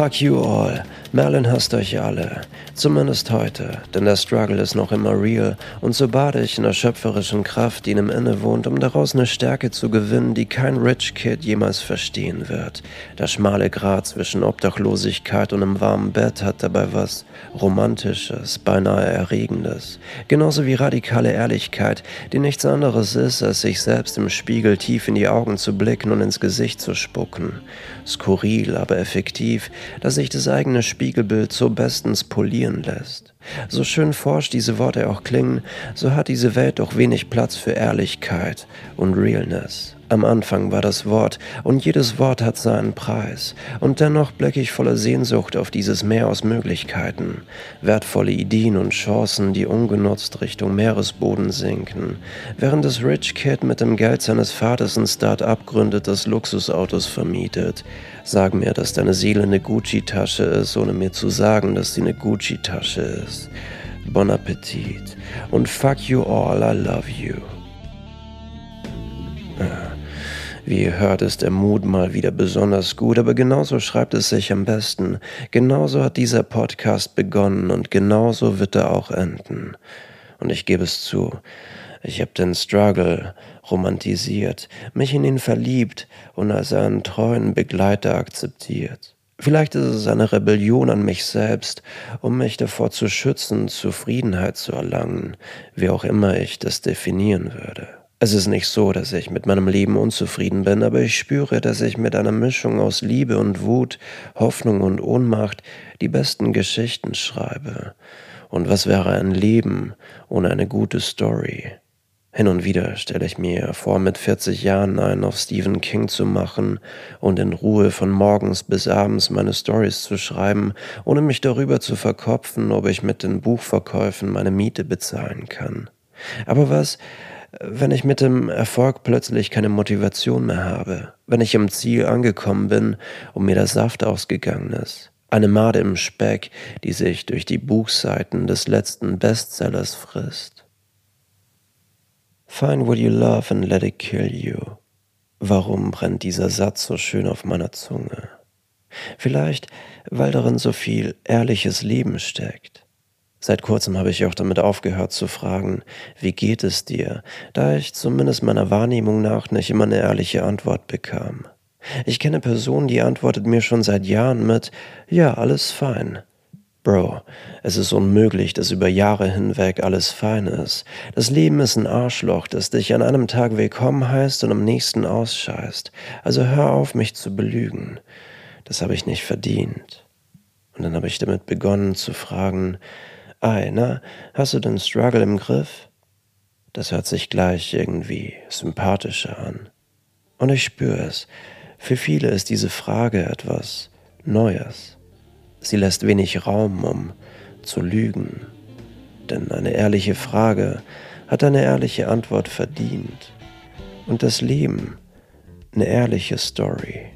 Fuck you all. Merlin hasst euch alle. Zumindest heute, denn der Struggle ist noch immer real und so bade ich in der schöpferischen Kraft, die ihm inne wohnt, um daraus eine Stärke zu gewinnen, die kein Rich Kid jemals verstehen wird. Der schmale Grat zwischen Obdachlosigkeit und einem warmen Bett hat dabei was Romantisches, beinahe Erregendes. Genauso wie radikale Ehrlichkeit, die nichts anderes ist, als sich selbst im Spiegel tief in die Augen zu blicken und ins Gesicht zu spucken. Skurril, aber effektiv, dass sich das eigene Spiegelbild so bestens polieren lässt. So schön forsch diese Worte auch klingen, so hat diese Welt doch wenig Platz für Ehrlichkeit und Realness. Am Anfang war das Wort, und jedes Wort hat seinen Preis, und dennoch blicke ich voller Sehnsucht auf dieses Meer aus Möglichkeiten, wertvolle Ideen und Chancen, die ungenutzt Richtung Meeresboden sinken, während das Rich Kid mit dem Geld seines Vaters ein Start-up gründet, das Luxusautos vermietet. Sag mir, dass deine Seele eine Gucci-Tasche ist, ohne mir zu sagen, dass sie eine Gucci-Tasche ist. Bon Appetit und fuck you all, I love you. Wie ihr hört, ist der Mut mal wieder besonders gut, aber genauso schreibt es sich am besten. Genauso hat dieser Podcast begonnen und genauso wird er auch enden. Und ich gebe es zu, ich habe den Struggle romantisiert, mich in ihn verliebt und als einen treuen Begleiter akzeptiert. Vielleicht ist es eine Rebellion an mich selbst, um mich davor zu schützen, Zufriedenheit zu erlangen, wie auch immer ich das definieren würde. Es ist nicht so, dass ich mit meinem Leben unzufrieden bin, aber ich spüre, dass ich mit einer Mischung aus Liebe und Wut, Hoffnung und Ohnmacht die besten Geschichten schreibe. Und was wäre ein Leben ohne eine gute Story? Hin und wieder stelle ich mir vor, mit 40 Jahren einen auf Stephen King zu machen und in Ruhe von morgens bis abends meine Stories zu schreiben, ohne mich darüber zu verkopfen, ob ich mit den Buchverkäufen meine Miete bezahlen kann. Aber was, wenn ich mit dem Erfolg plötzlich keine Motivation mehr habe, wenn ich am Ziel angekommen bin und mir der Saft ausgegangen ist. Eine Made im Speck, die sich durch die Buchseiten des letzten Bestsellers frisst. Find what you love and let it kill you. Warum brennt dieser Satz so schön auf meiner Zunge? Vielleicht, weil darin so viel ehrliches Leben steckt. Seit kurzem habe ich auch damit aufgehört zu fragen, wie geht es dir, da ich zumindest meiner Wahrnehmung nach nicht immer eine ehrliche Antwort bekam. Ich kenne Personen, die antwortet mir schon seit Jahren mit Ja, alles fein. Bro, es ist unmöglich, dass über Jahre hinweg alles fein ist. Das Leben ist ein Arschloch, das dich an einem Tag willkommen heißt und am nächsten ausscheißt. Also hör auf, mich zu belügen. Das habe ich nicht verdient. Und dann habe ich damit begonnen zu fragen, Ei, na, hast du den Struggle im Griff? Das hört sich gleich irgendwie sympathischer an. Und ich spüre es. Für viele ist diese Frage etwas Neues. Sie lässt wenig Raum, um zu lügen. Denn eine ehrliche Frage hat eine ehrliche Antwort verdient. Und das Leben eine ehrliche Story.